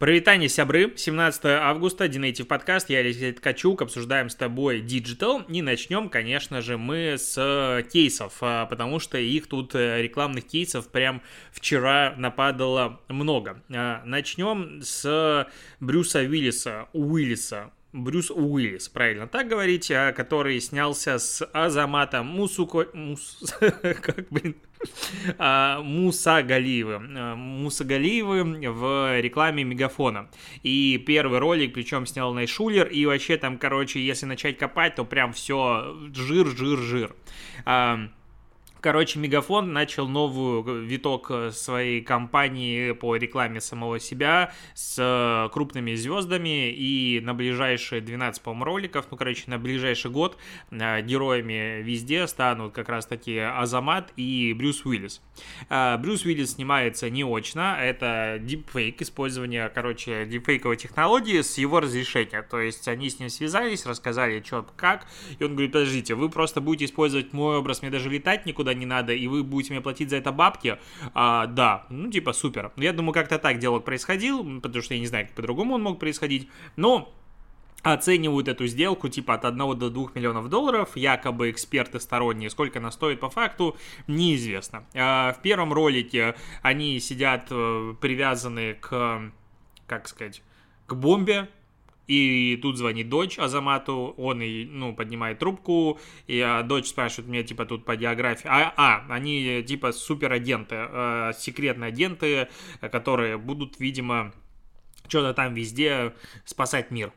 Привитание, сябры. 17 августа, Динейтив подкаст. Я Алексей Ткачук. Обсуждаем с тобой Digital. И начнем, конечно же, мы с кейсов, а, потому что их тут э, рекламных кейсов прям вчера нападало много. А, начнем с Брюса Уиллиса, Уиллиса, Брюс Уиллис, правильно так говорить, а, который снялся с Азаматом Мусуко... Мус... как, блин? А, Муса Галиевы. А, Муса Галиевы в рекламе Мегафона. И первый ролик, причем снял Найшулер, и вообще там, короче, если начать копать, то прям все жир, жир, жир. Короче, Мегафон начал новую виток э, своей кампании по рекламе самого себя с э, крупными звездами, и на ближайшие 12, по-моему, роликов, ну, короче, на ближайший год э, героями везде станут как раз-таки Азамат и Брюс Уиллис. Брюс Уиллис снимается не очно, это дипфейк, использование, короче, дипфейковой технологии с его разрешения, то есть они с ним связались, рассказали, что, как, и он говорит, подождите, вы просто будете использовать мой образ, мне даже летать никуда никуда не надо, и вы будете мне платить за это бабки, а, да, ну, типа, супер. Я думаю, как-то так диалог происходил, потому что я не знаю, как по-другому он мог происходить, но оценивают эту сделку типа от 1 до 2 миллионов долларов, якобы эксперты сторонние, сколько она стоит по факту, неизвестно. А, в первом ролике они сидят э, привязаны к, как сказать, к бомбе, и тут звонит дочь Азамату, он и, ну, поднимает трубку, и а, дочь спрашивает меня, типа, тут по географии. А, а они, типа, суперагенты, э, секретные агенты, которые будут, видимо, что-то там везде спасать мир.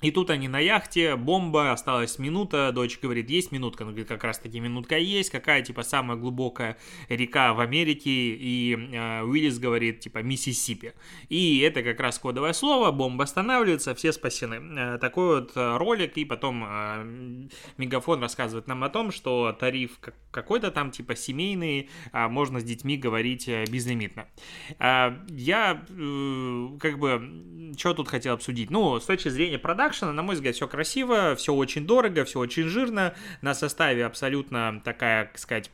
И тут они на яхте, бомба, осталась минута, дочь говорит, есть минутка, ну, как раз таки минутка есть, какая, типа, самая глубокая река в Америке, и э, Уиллис говорит, типа, Миссисипи. И это как раз кодовое слово, бомба останавливается, все спасены. Э, такой вот э, ролик, и потом э, Мегафон рассказывает нам о том, что тариф какой-то там, типа, семейный, э, можно с детьми говорить э, безлимитно. Э, я, э, как бы, что тут хотел обсудить? Ну, с точки зрения продаж, продакшена, на мой взгляд, все красиво, все очень дорого, все очень жирно, на составе абсолютно такая, как сказать,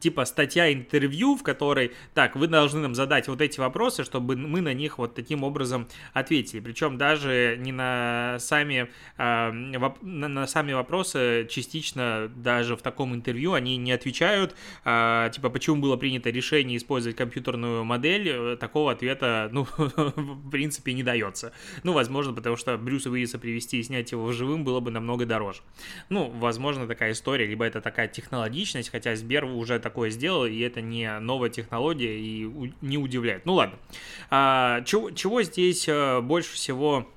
типа статья интервью, в которой, так, вы должны нам задать вот эти вопросы, чтобы мы на них вот таким образом ответили. Причем даже не на сами, а, на сами вопросы частично даже в таком интервью они не отвечают, а, типа, почему было принято решение использовать компьютерную модель, э, такого ответа, ну, в принципе, не дается. Ну, возможно, потому что Брюса Уиллиса привести и снять его живым было бы намного дороже. Ну, возможно, такая история, либо это такая технологичность, хотя Сбер уже такое сделал, и это не новая технология, и не удивляет. Ну ладно. А, чего, чего здесь э, больше всего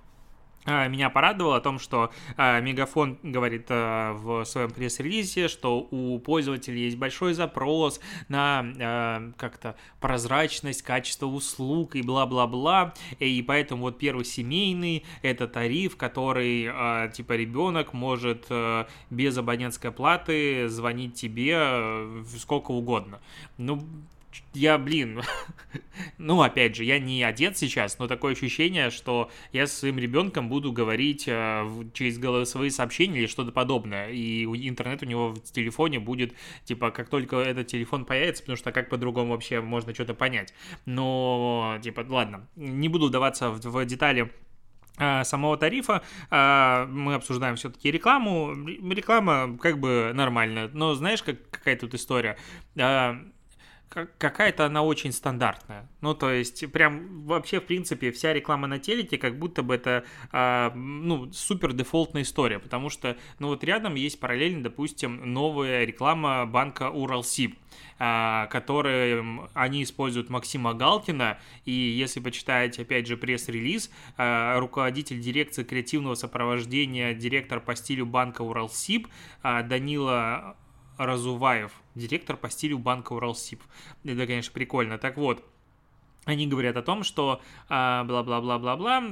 меня порадовало о том, что а, Мегафон говорит а, в своем пресс-релизе, что у пользователей есть большой запрос на а, как-то прозрачность, качество услуг и бла-бла-бла, и поэтому вот первый семейный это тариф, который а, типа ребенок может а, без абонентской платы звонить тебе а, сколько угодно. Ну, я, блин, ну, опять же, я не одет сейчас, но такое ощущение, что я со своим ребенком буду говорить э, через голосовые сообщения или что-то подобное, и интернет у него в телефоне будет, типа, как только этот телефон появится, потому что как по-другому вообще можно что-то понять. Но, типа, ладно, не буду вдаваться в, в детали э, самого тарифа. Э, мы обсуждаем все-таки рекламу. Реклама как бы нормальная, но знаешь, как, какая тут история? Какая-то она очень стандартная. Ну, то есть, прям вообще, в принципе, вся реклама на телеке, как будто бы это, э, ну, супер дефолтная история, потому что, ну, вот рядом есть параллельно, допустим, новая реклама банка Уралсиб, э, которые они используют Максима Галкина, и если почитаете, опять же, пресс-релиз, э, руководитель дирекции креативного сопровождения, директор по стилю банка Уралсиб, э, Данила Разуваев, директор по стилю банка Уралсиб. Это, конечно, прикольно. Так вот, они говорят о том, что а, бла-бла-бла-бла-бла,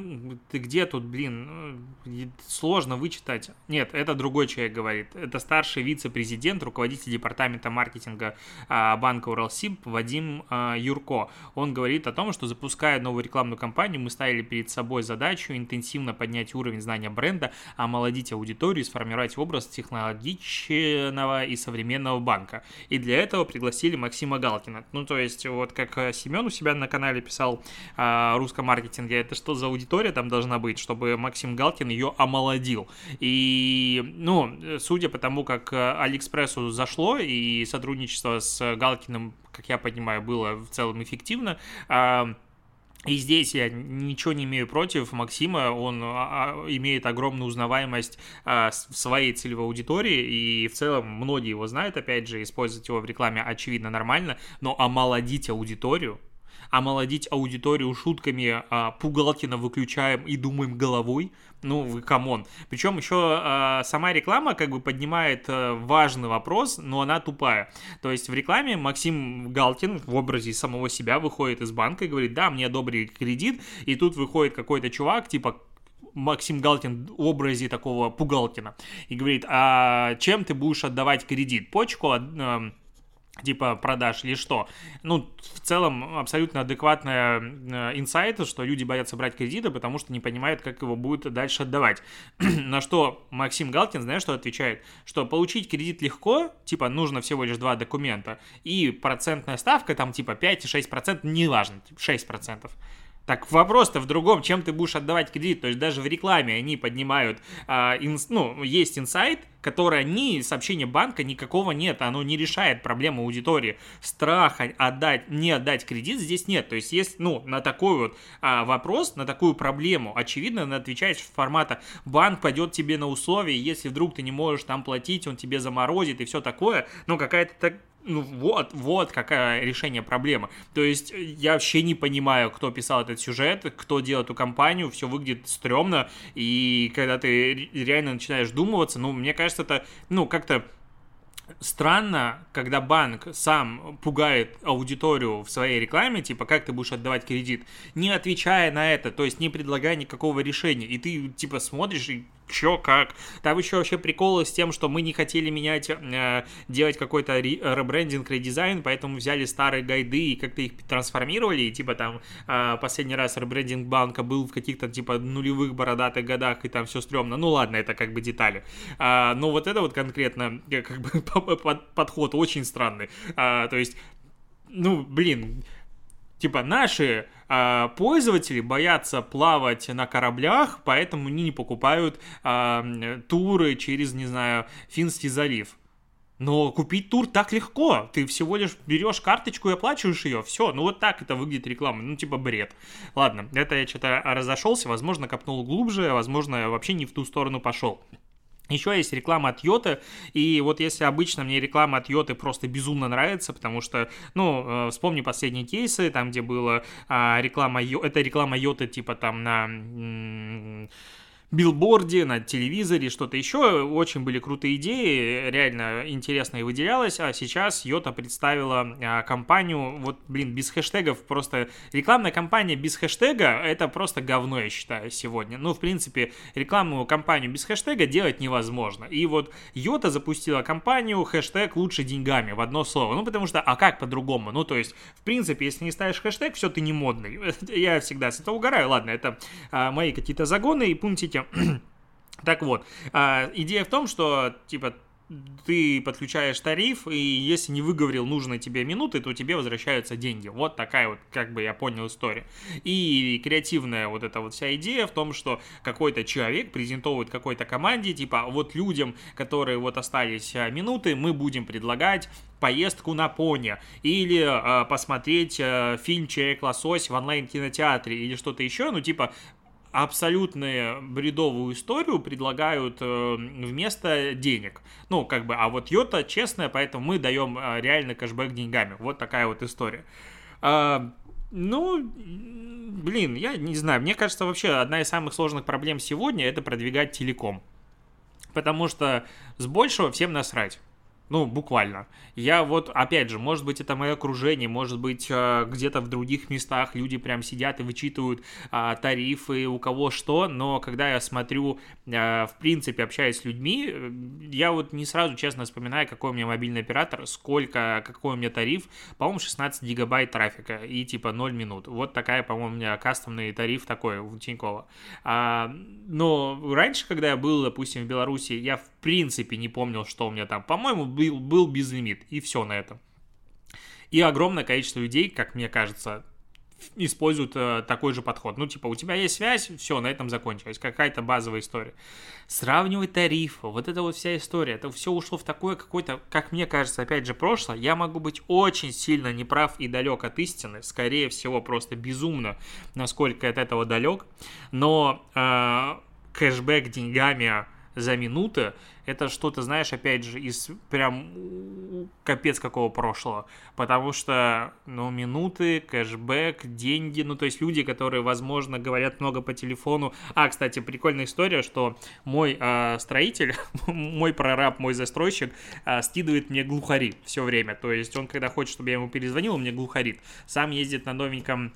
ты где тут, блин, ну, сложно вычитать. Нет, это другой человек говорит. Это старший вице-президент, руководитель департамента маркетинга а, банка Уралсиб Вадим а, Юрко. Он говорит о том, что запуская новую рекламную кампанию, мы ставили перед собой задачу интенсивно поднять уровень знания бренда, омолодить аудиторию сформировать образ технологичного и современного банка. И для этого пригласили Максима Галкина. Ну, то есть, вот как Семен у себя на канале телеграм-канале писал о русском маркетинге, это что за аудитория там должна быть, чтобы Максим Галкин ее омолодил. И, ну, судя по тому, как Алиэкспрессу зашло, и сотрудничество с Галкиным, как я понимаю, было в целом эффективно, а, и здесь я ничего не имею против Максима, он а, а, имеет огромную узнаваемость а, в своей целевой аудитории, и в целом многие его знают, опять же, использовать его в рекламе очевидно нормально, но омолодить аудиторию, омолодить аудиторию шутками а, про Галкина выключаем и думаем головой, ну, вы come on. Причем еще э, сама реклама как бы поднимает э, важный вопрос, но она тупая. То есть в рекламе Максим Галкин в образе самого себя выходит из банка и говорит, да, мне одобрили кредит, и тут выходит какой-то чувак, типа Максим Галкин в образе такого Пугалкина и говорит, а чем ты будешь отдавать кредит? Почку, э, типа продаж или что. Ну, в целом, абсолютно адекватная э, инсайт, что люди боятся брать кредиты, потому что не понимают, как его будет дальше отдавать. На что Максим Галкин, знаешь, что отвечает? Что получить кредит легко, типа нужно всего лишь два документа, и процентная ставка там типа 5-6%, неважно, 6%. Так вопрос-то в другом, чем ты будешь отдавать кредит. То есть даже в рекламе они поднимают, а, инс, ну, есть инсайт, который ни сообщения банка никакого нет, оно не решает проблему аудитории. Страха отдать, не отдать кредит здесь нет. То есть есть, ну, на такой вот а, вопрос, на такую проблему, очевидно, надо отвечать формата банк пойдет тебе на условия, если вдруг ты не можешь там платить, он тебе заморозит и все такое. Ну, какая-то так, ну вот, вот какое решение проблемы. То есть я вообще не понимаю, кто писал этот сюжет, кто делал эту компанию, все выглядит стрёмно, и когда ты реально начинаешь думываться, ну, мне кажется, это, ну, как-то странно, когда банк сам пугает аудиторию в своей рекламе, типа, как ты будешь отдавать кредит, не отвечая на это, то есть не предлагая никакого решения, и ты, типа, смотришь и чё, как. Там еще вообще приколы с тем, что мы не хотели менять, э, делать какой-то ребрендинг, редизайн, поэтому взяли старые гайды и как-то их трансформировали, и типа там э, последний раз ребрендинг банка был в каких-то типа нулевых бородатых годах, и там все стрёмно. Ну ладно, это как бы детали. А, но вот это вот конкретно э, как бы подход очень странный. А, то есть, ну, блин, типа наши а, пользователи боятся плавать на кораблях, поэтому они не покупают а, туры через, не знаю, Финский залив. Но купить тур так легко. Ты всего лишь берешь карточку и оплачиваешь ее. Все, ну вот так это выглядит реклама. Ну, типа бред. Ладно, это я что-то разошелся, возможно, копнул глубже, возможно, вообще не в ту сторону пошел. Еще есть реклама от Йоты, и вот если обычно мне реклама от Йоты просто безумно нравится, потому что, ну, э, вспомни последние кейсы, там, где была реклама, это реклама Йоты, типа там на билборде, на телевизоре, что-то еще. Очень были крутые идеи, реально интересно и выделялось. А сейчас Йота представила а, компанию, вот, блин, без хэштегов, просто рекламная кампания без хэштега, это просто говно, я считаю, сегодня. Ну, в принципе, рекламную кампанию без хэштега делать невозможно. И вот Йота запустила кампанию хэштег лучше деньгами в одно слово. Ну, потому что, а как по-другому? Ну, то есть, в принципе, если не ставишь хэштег, все, ты не модный. Я всегда с этого угораю. Ладно, это а, мои какие-то загоны, и пунктики Так вот, а, идея в том, что, типа, ты подключаешь тариф, и если не выговорил нужные тебе минуты, то тебе возвращаются деньги. Вот такая вот, как бы я понял, история. И креативная вот эта вот вся идея в том, что какой-то человек презентовывает какой-то команде, типа, вот людям, которые вот остались а, минуты, мы будем предлагать поездку на пони, или э, посмотреть э, фильм «Человек-лосось» в онлайн-кинотеатре, или что-то еще, ну, типа, абсолютно бредовую историю предлагают э, вместо денег. Ну, как бы, а вот Йота честная, поэтому мы даем э, реально кэшбэк деньгами. Вот такая вот история. А, ну, блин, я не знаю. Мне кажется, вообще одна из самых сложных проблем сегодня это продвигать телеком. Потому что с большего всем насрать. Ну, буквально. Я вот, опять же, может быть, это мое окружение, может быть, э, где-то в других местах люди прям сидят и вычитывают а, тарифы, у кого что, но когда я смотрю, а, в принципе, общаюсь с людьми, э, я вот не сразу, честно, вспоминаю, какой у меня мобильный оператор, сколько, какой у меня тариф, по-моему, 16 гигабайт трафика и типа 0 минут. Вот такая, по-моему, у меня кастомный тариф такой у Тинькова. А, но раньше, когда я был, допустим, в Беларуси, я в принципе не помнил, что у меня там. По-моему, был, был безлимит, и все на этом. И огромное количество людей, как мне кажется, используют э, такой же подход. Ну, типа, у тебя есть связь, все, на этом закончилось. Какая-то базовая история. Сравнивать тарифы, вот эта вот вся история, это все ушло в такое какое-то, как мне кажется, опять же, прошлое. Я могу быть очень сильно неправ и далек от истины, скорее всего, просто безумно, насколько от этого далек. Но э, кэшбэк деньгами за минуты, это что-то, знаешь, опять же, из прям капец какого прошлого. Потому что, ну, минуты, кэшбэк, деньги, ну, то есть люди, которые, возможно, говорят много по телефону. А, кстати, прикольная история, что мой э, строитель, мой прораб, мой застройщик э, скидывает мне глухари все время. То есть он, когда хочет, чтобы я ему перезвонил, он мне глухарит. Сам ездит на новеньком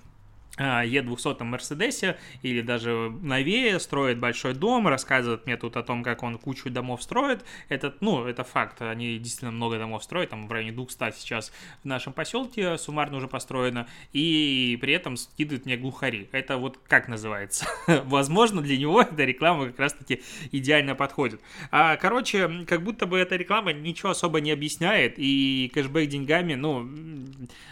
Е200 Мерседесе или даже новее, строит большой дом, рассказывает мне тут о том, как он кучу домов строит. Это, ну, это факт, они действительно много домов строят, там в районе 200 сейчас в нашем поселке суммарно уже построено, и при этом скидывает мне глухари. Это вот как называется? Возможно, для него эта реклама как раз-таки идеально подходит. А, короче, как будто бы эта реклама ничего особо не объясняет, и кэшбэк деньгами, ну,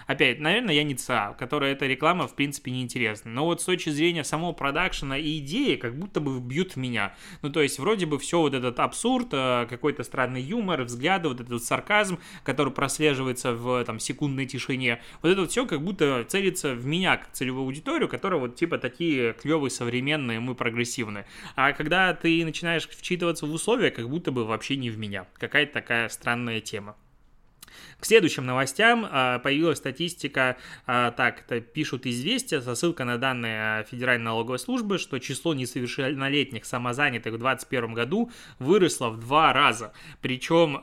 опять, наверное, я не ЦА, которая эта реклама, в принципе, неинтересно. Но вот с точки зрения самого продакшена и идеи, как будто бы бьют меня. Ну, то есть, вроде бы все вот этот абсурд, э, какой-то странный юмор, взгляды, вот этот сарказм, который прослеживается в там секундной тишине, вот это вот все как будто целится в меня, как целевую аудиторию, которая вот типа такие клевые, современные, мы прогрессивные. А когда ты начинаешь вчитываться в условия, как будто бы вообще не в меня. Какая-то такая странная тема. К следующим новостям а, появилась статистика, а, так, это пишут известия, со на данные а, Федеральной налоговой службы, что число несовершеннолетних самозанятых в 2021 году выросло в два раза. Причем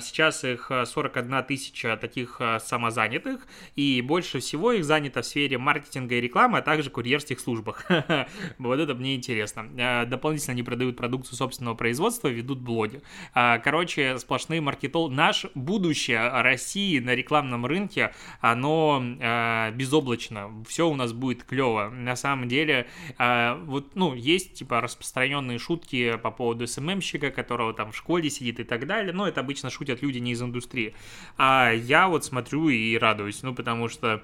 сейчас их 41 тысяча таких самозанятых, и больше всего их занято в сфере маркетинга и рекламы, а также курьерских службах. Вот это мне интересно. Дополнительно они продают продукцию собственного производства, ведут блоги. Короче, сплошные маркетол... Наш будущее России на рекламном рынке, оно э, безоблачно, все у нас будет клево. На самом деле, э, вот, ну, есть, типа, распространенные шутки по поводу СММщика, которого там в школе сидит и так далее, но это обычно шутят люди не из индустрии. А я вот смотрю и радуюсь, ну, потому что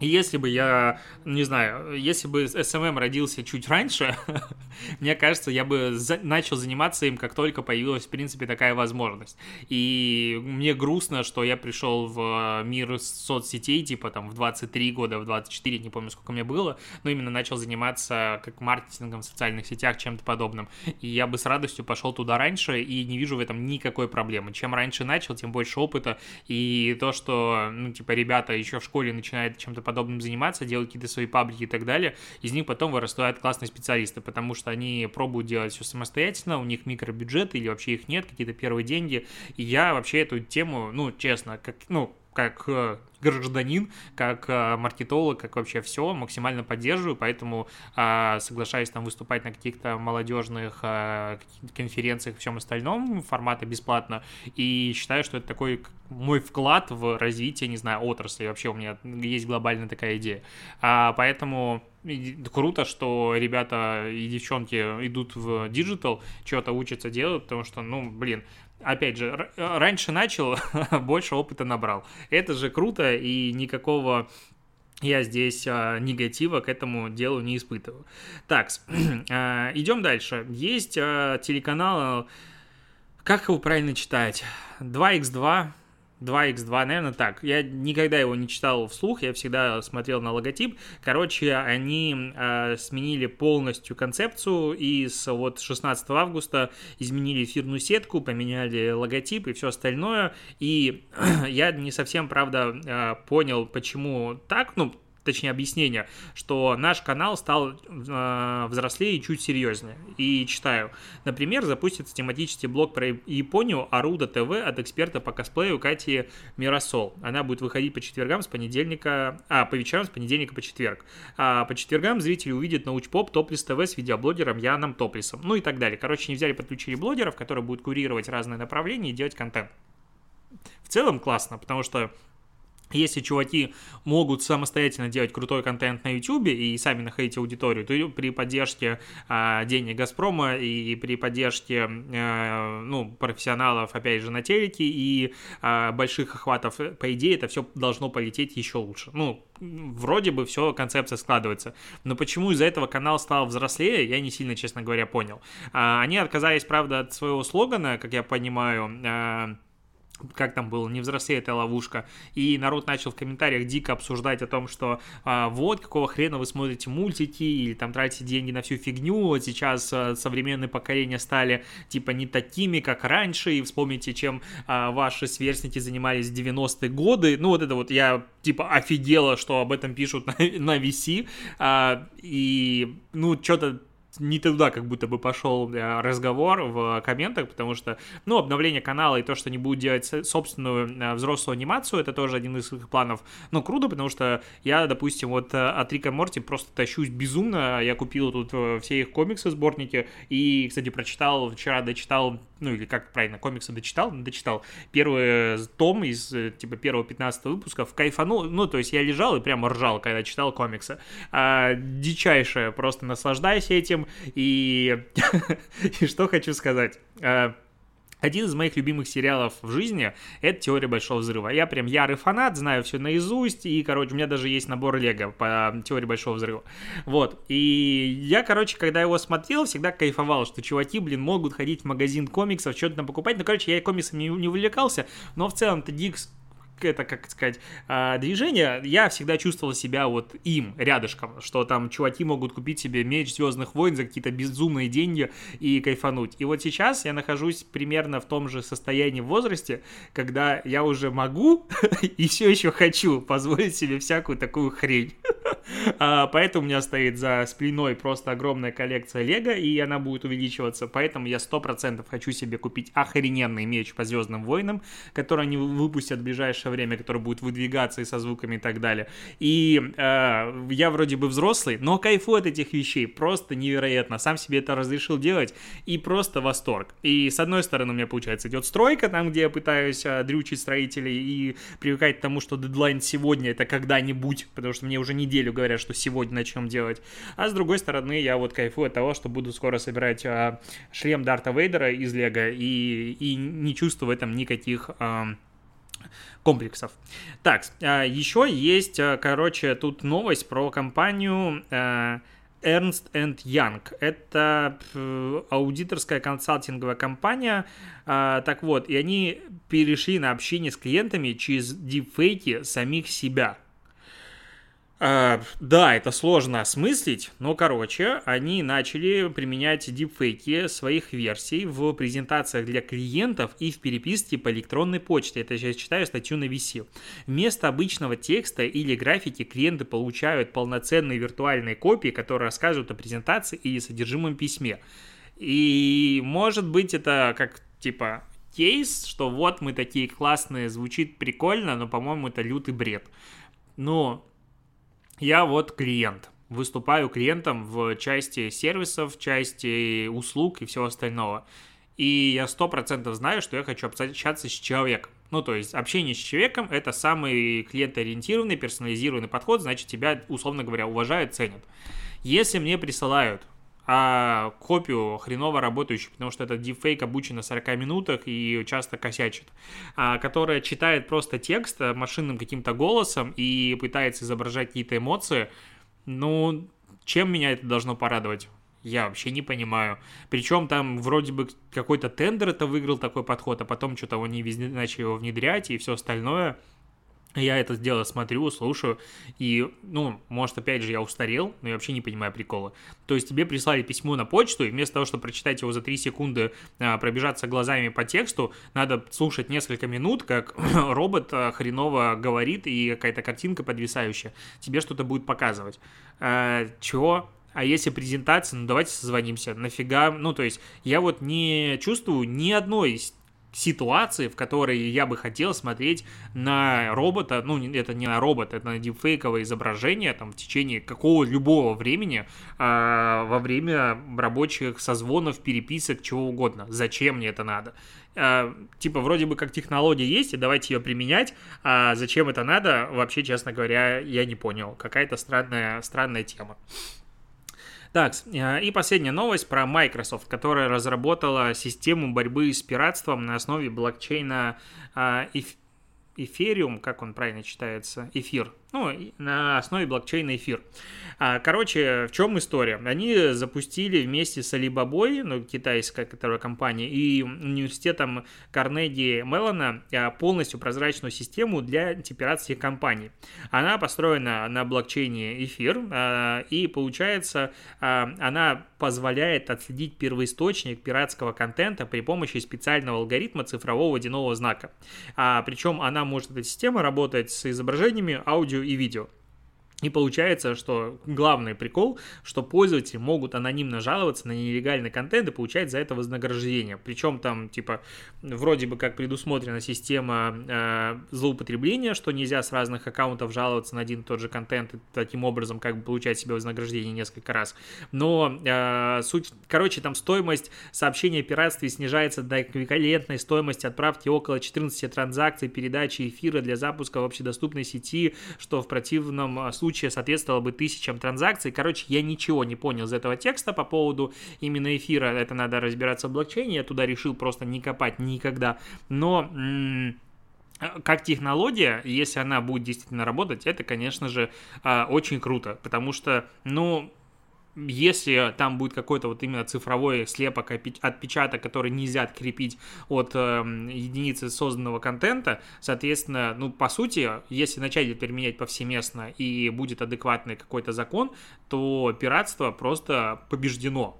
если бы я, не знаю, если бы SMM родился чуть раньше, мне кажется, я бы за начал заниматься им, как только появилась, в принципе, такая возможность. И мне грустно, что я пришел в мир соцсетей, типа там в 23 года, в 24, не помню, сколько мне было, но именно начал заниматься как маркетингом в социальных сетях, чем-то подобным. И я бы с радостью пошел туда раньше и не вижу в этом никакой проблемы. Чем раньше начал, тем больше опыта. И то, что, ну, типа, ребята еще в школе начинают чем-то подобным заниматься, делать какие-то свои паблики и так далее, из них потом вырастают классные специалисты, потому что они пробуют делать все самостоятельно, у них микробюджет или вообще их нет, какие-то первые деньги, и я вообще эту тему, ну, честно, как, ну, как э, гражданин, как э, маркетолог, как вообще все, максимально поддерживаю, поэтому э, соглашаюсь там выступать на каких-то молодежных э, конференциях и всем остальном, формата бесплатно, и считаю, что это такой мой вклад в развитие, не знаю, отрасли, вообще у меня есть глобальная такая идея, а, поэтому круто, что ребята и девчонки идут в digital, что-то учатся делать, потому что, ну, блин, опять же, раньше начал, больше опыта набрал. Это же круто, и никакого я здесь а, негатива к этому делу не испытываю. Так, а, идем дальше. Есть а, телеканал, как его правильно читать? 2x2 2x2, наверное, так. Я никогда его не читал вслух, я всегда смотрел на логотип. Короче, они э, сменили полностью концепцию и с вот 16 августа изменили эфирную сетку, поменяли логотип и все остальное. И я не совсем, правда, э, понял, почему так. Ну, точнее объяснение, что наш канал стал э, взрослее и чуть серьезнее. И читаю. Например, запустится тематический блог про Японию Аруда ТВ от эксперта по косплею Кати Миросол. Она будет выходить по четвергам с понедельника, а, по вечерам с понедельника по четверг. А по четвергам зрители увидят научпоп Топлис ТВ с видеоблогером Яном Топлисом. Ну и так далее. Короче, не взяли, подключили блогеров, которые будут курировать разные направления и делать контент. В целом классно, потому что если чуваки могут самостоятельно делать крутой контент на YouTube и сами находить аудиторию, то при поддержке э, денег Газпрома и при поддержке э, ну, профессионалов, опять же, на телеке и э, больших охватов, по идее, это все должно полететь еще лучше. Ну, вроде бы все, концепция складывается. Но почему из-за этого канал стал взрослее, я не сильно, честно говоря, понял. Э, они отказались, правда, от своего слогана, как я понимаю, э, как там было, не взрослеет эта ловушка. И народ начал в комментариях дико обсуждать о том, что а, вот, какого хрена вы смотрите мультики или там тратите деньги на всю фигню, вот сейчас а, современные поколения стали типа не такими, как раньше, и вспомните, чем а, ваши сверстники занимались в 90-е годы. Ну вот это вот я типа офигела, что об этом пишут на, на VC, а, и ну что-то не туда как будто бы пошел э, разговор в комментах, потому что, ну, обновление канала и то, что они будут делать собственную э, взрослую анимацию, это тоже один из их планов. Ну, круто, потому что я, допустим, вот э, от Рика Морти просто тащусь безумно. Я купил тут все их комиксы, сборники, и, кстати, прочитал, вчера дочитал, ну, или как правильно, комиксы дочитал, дочитал первый том из, типа, первого 15 выпуска, в кайфанул, ну, то есть я лежал и прямо ржал, когда читал комиксы. А, дичайшее, просто наслаждайся этим, и, и что хочу сказать. А, один из моих любимых сериалов в жизни — это «Теория Большого Взрыва». Я прям ярый фанат, знаю все наизусть, и, короче, у меня даже есть набор Лего по «Теории Большого Взрыва». Вот, и я, короче, когда его смотрел, всегда кайфовал, что чуваки, блин, могут ходить в магазин комиксов, что-то там покупать. Ну, короче, я комиксами не увлекался, но в целом-то Дикс это, как сказать, а, движение, я всегда чувствовал себя вот им, рядышком, что там чуваки могут купить себе меч Звездных войн за какие-то безумные деньги и кайфануть. И вот сейчас я нахожусь примерно в том же состоянии в возрасте, когда я уже могу и все еще хочу позволить себе всякую такую хрень. А, поэтому у меня стоит за спиной просто огромная коллекция Лего, и она будет увеличиваться. Поэтому я сто процентов хочу себе купить охрененный меч по Звездным войнам, который они выпустят в ближайшее время, который будет выдвигаться и со звуками и так далее. И э, я вроде бы взрослый, но кайфую от этих вещей просто невероятно. Сам себе это разрешил делать и просто восторг. И с одной стороны у меня получается идет стройка, там где я пытаюсь э, дрючить строителей и привыкать к тому, что дедлайн сегодня это когда-нибудь, потому что мне уже неделю говорят, что сегодня начнем делать. А с другой стороны я вот кайфую от того, что буду скоро собирать э, шлем Дарта Вейдера из Лего и, и не чувствую в этом никаких... Э, комплексов. Так, а, еще есть, а, короче, тут новость про компанию Ernst Young. Это аудиторская консалтинговая компания. Так вот, и они перешли на общение с клиентами через дипфейки самих себя. Uh, да, это сложно осмыслить, но, короче, они начали применять дипфейки своих версий в презентациях для клиентов и в переписке по электронной почте. Это я сейчас читаю статью на VC. Вместо обычного текста или графики клиенты получают полноценные виртуальные копии, которые рассказывают о презентации или содержимом письме. И, может быть, это как, типа, кейс, что вот мы такие классные, звучит прикольно, но, по-моему, это лютый бред. Но я вот клиент, выступаю клиентом в части сервисов, в части услуг и всего остального. И я сто процентов знаю, что я хочу общаться с человеком. Ну, то есть общение с человеком – это самый клиентоориентированный, персонализированный подход, значит, тебя, условно говоря, уважают, ценят. Если мне присылают а копию хреново работающую, потому что этот дипфейк обучен на 40 минутах и часто косячит, а, которая читает просто текст машинным каким-то голосом и пытается изображать какие-то эмоции, ну, чем меня это должно порадовать? Я вообще не понимаю. Причем там вроде бы какой-то тендер это выиграл такой подход, а потом что-то они везде начали его внедрять и все остальное – я это дело смотрю, слушаю, и, ну, может, опять же, я устарел, но я вообще не понимаю прикола. То есть тебе прислали письмо на почту, и вместо того, чтобы прочитать его за 3 секунды, а, пробежаться глазами по тексту, надо слушать несколько минут, как робот а, хреново говорит, и какая-то картинка подвисающая тебе что-то будет показывать. А, чего? А если презентация, ну давайте созвонимся. Нафига? Ну, то есть я вот не чувствую ни одной ситуации, в которой я бы хотел смотреть на робота, ну, это не на робота, это на дипфейковое изображение, там, в течение какого любого времени, э, во время рабочих созвонов, переписок, чего угодно. Зачем мне это надо? Э, типа, вроде бы как технология есть, и давайте ее применять, а зачем это надо, вообще, честно говоря, я не понял. Какая-то странная, странная тема. Так, э, и последняя новость про Microsoft, которая разработала систему борьбы с пиратством на основе блокчейна Ethereum, как он правильно читается, эфир, ну, на основе блокчейна эфир. А, короче, в чем история? Они запустили вместе с Alibaba, ну, китайская которая компания, и университетом Карнеги Меллона а, полностью прозрачную систему для типа, компаний. Она построена на блокчейне эфир, а, и получается, она позволяет отследить первоисточник пиратского контента при помощи специального алгоритма цифрового водяного знака. Причем она может, эта система, работать с изображениями, аудио и видео. И получается, что главный прикол, что пользователи могут анонимно жаловаться на нелегальный контент и получать за это вознаграждение. Причем там, типа, вроде бы как предусмотрена система э, злоупотребления, что нельзя с разных аккаунтов жаловаться на один и тот же контент и таким образом как бы получать себе вознаграждение несколько раз. Но э, суть, короче, там стоимость сообщения о пиратстве снижается до эквивалентной стоимости отправки около 14 транзакций передачи эфира для запуска в общедоступной сети, что в противном случае случае соответствовало бы тысячам транзакций. Короче, я ничего не понял из этого текста по поводу именно эфира. Это надо разбираться в блокчейне. Я туда решил просто не копать никогда. Но как технология, если она будет действительно работать, это, конечно же, а, очень круто, потому что, ну, если там будет какой-то вот именно цифровой слепок, отпечаток, который нельзя открепить от э, единицы созданного контента, соответственно, ну, по сути, если начать это применять повсеместно и будет адекватный какой-то закон, то пиратство просто побеждено.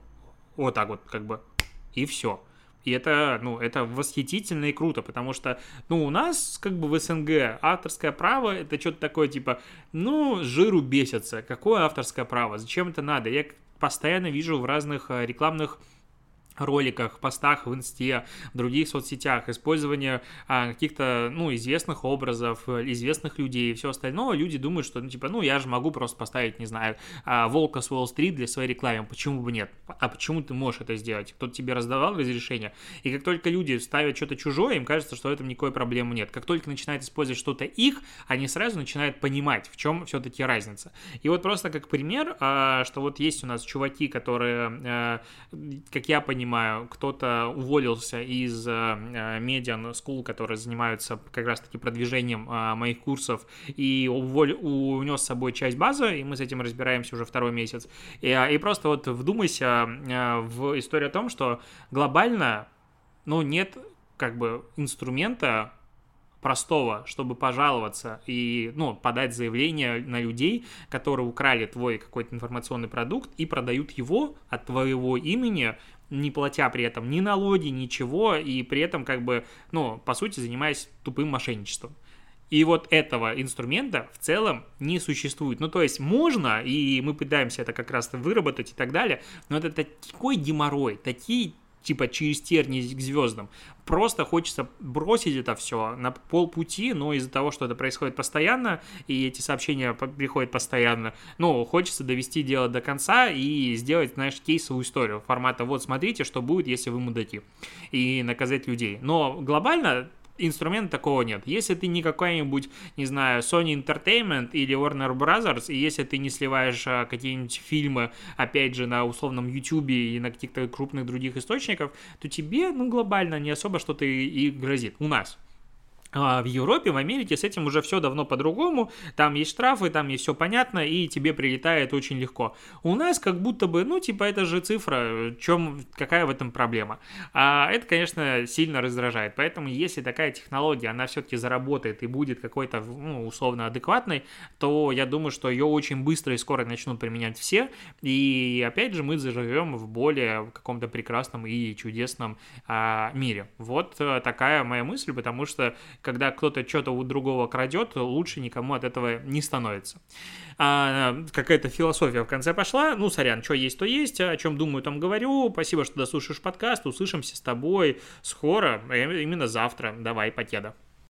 Вот так вот, как бы, и все. И это, ну, это восхитительно и круто, потому что, ну, у нас, как бы в СНГ, авторское право, это что-то такое, типа, ну, жиру бесится. Какое авторское право? Зачем это надо? Я постоянно вижу в разных э, рекламных роликах, постах в инсте, в других соцсетях, использование а, каких-то, ну, известных образов, известных людей и все остальное, люди думают, что, ну, типа, ну, я же могу просто поставить, не знаю, а, волка с Уолл-стрит для своей рекламы, почему бы нет? А почему ты можешь это сделать? Кто-то тебе раздавал разрешение? И как только люди ставят что-то чужое, им кажется, что в этом никакой проблемы нет. Как только начинают использовать что-то их, они сразу начинают понимать, в чем все-таки разница. И вот просто как пример, а, что вот есть у нас чуваки, которые, а, как я понимаю, понимаю, кто-то уволился из э, Median School, которые занимаются как раз-таки продвижением э, моих курсов, и уволь, унес с собой часть базы, и мы с этим разбираемся уже второй месяц. И, э, и просто вот вдумайся в историю о том, что глобально, ну, нет как бы инструмента, простого, чтобы пожаловаться и, ну, подать заявление на людей, которые украли твой какой-то информационный продукт и продают его от твоего имени не платя при этом ни налоги, ничего, и при этом как бы, ну, по сути, занимаясь тупым мошенничеством. И вот этого инструмента в целом не существует. Ну, то есть можно, и мы пытаемся это как раз выработать и так далее, но это такой геморрой, такие типа через тернии к звездам. Просто хочется бросить это все на полпути, но из-за того, что это происходит постоянно, и эти сообщения приходят постоянно, ну, хочется довести дело до конца и сделать, знаешь, кейсовую историю формата «вот смотрите, что будет, если вы мудаки», и наказать людей. Но глобально инструмента такого нет. Если ты не какой-нибудь, не знаю, Sony Entertainment или Warner Brothers, и если ты не сливаешь а, какие-нибудь фильмы, опять же, на условном YouTube и на каких-то крупных других источников, то тебе, ну, глобально не особо что-то и грозит. У нас. А в Европе, в Америке с этим уже все давно по-другому. Там есть штрафы, там есть все понятно, и тебе прилетает очень легко. У нас как будто бы, ну, типа, это же цифра, чем, какая в этом проблема? А это, конечно, сильно раздражает. Поэтому, если такая технология, она все-таки заработает и будет какой-то, ну, условно адекватной, то я думаю, что ее очень быстро и скоро начнут применять все. И, опять же, мы заживем в более каком-то прекрасном и чудесном а, мире. Вот а, такая моя мысль, потому что когда кто-то что-то у другого крадет, лучше никому от этого не становится. А, какая-то философия в конце пошла. Ну, сорян, что есть, то есть. О чем думаю, там говорю. Спасибо, что дослушаешь подкаст. Услышимся с тобой скоро, э, именно завтра. Давай, покеда.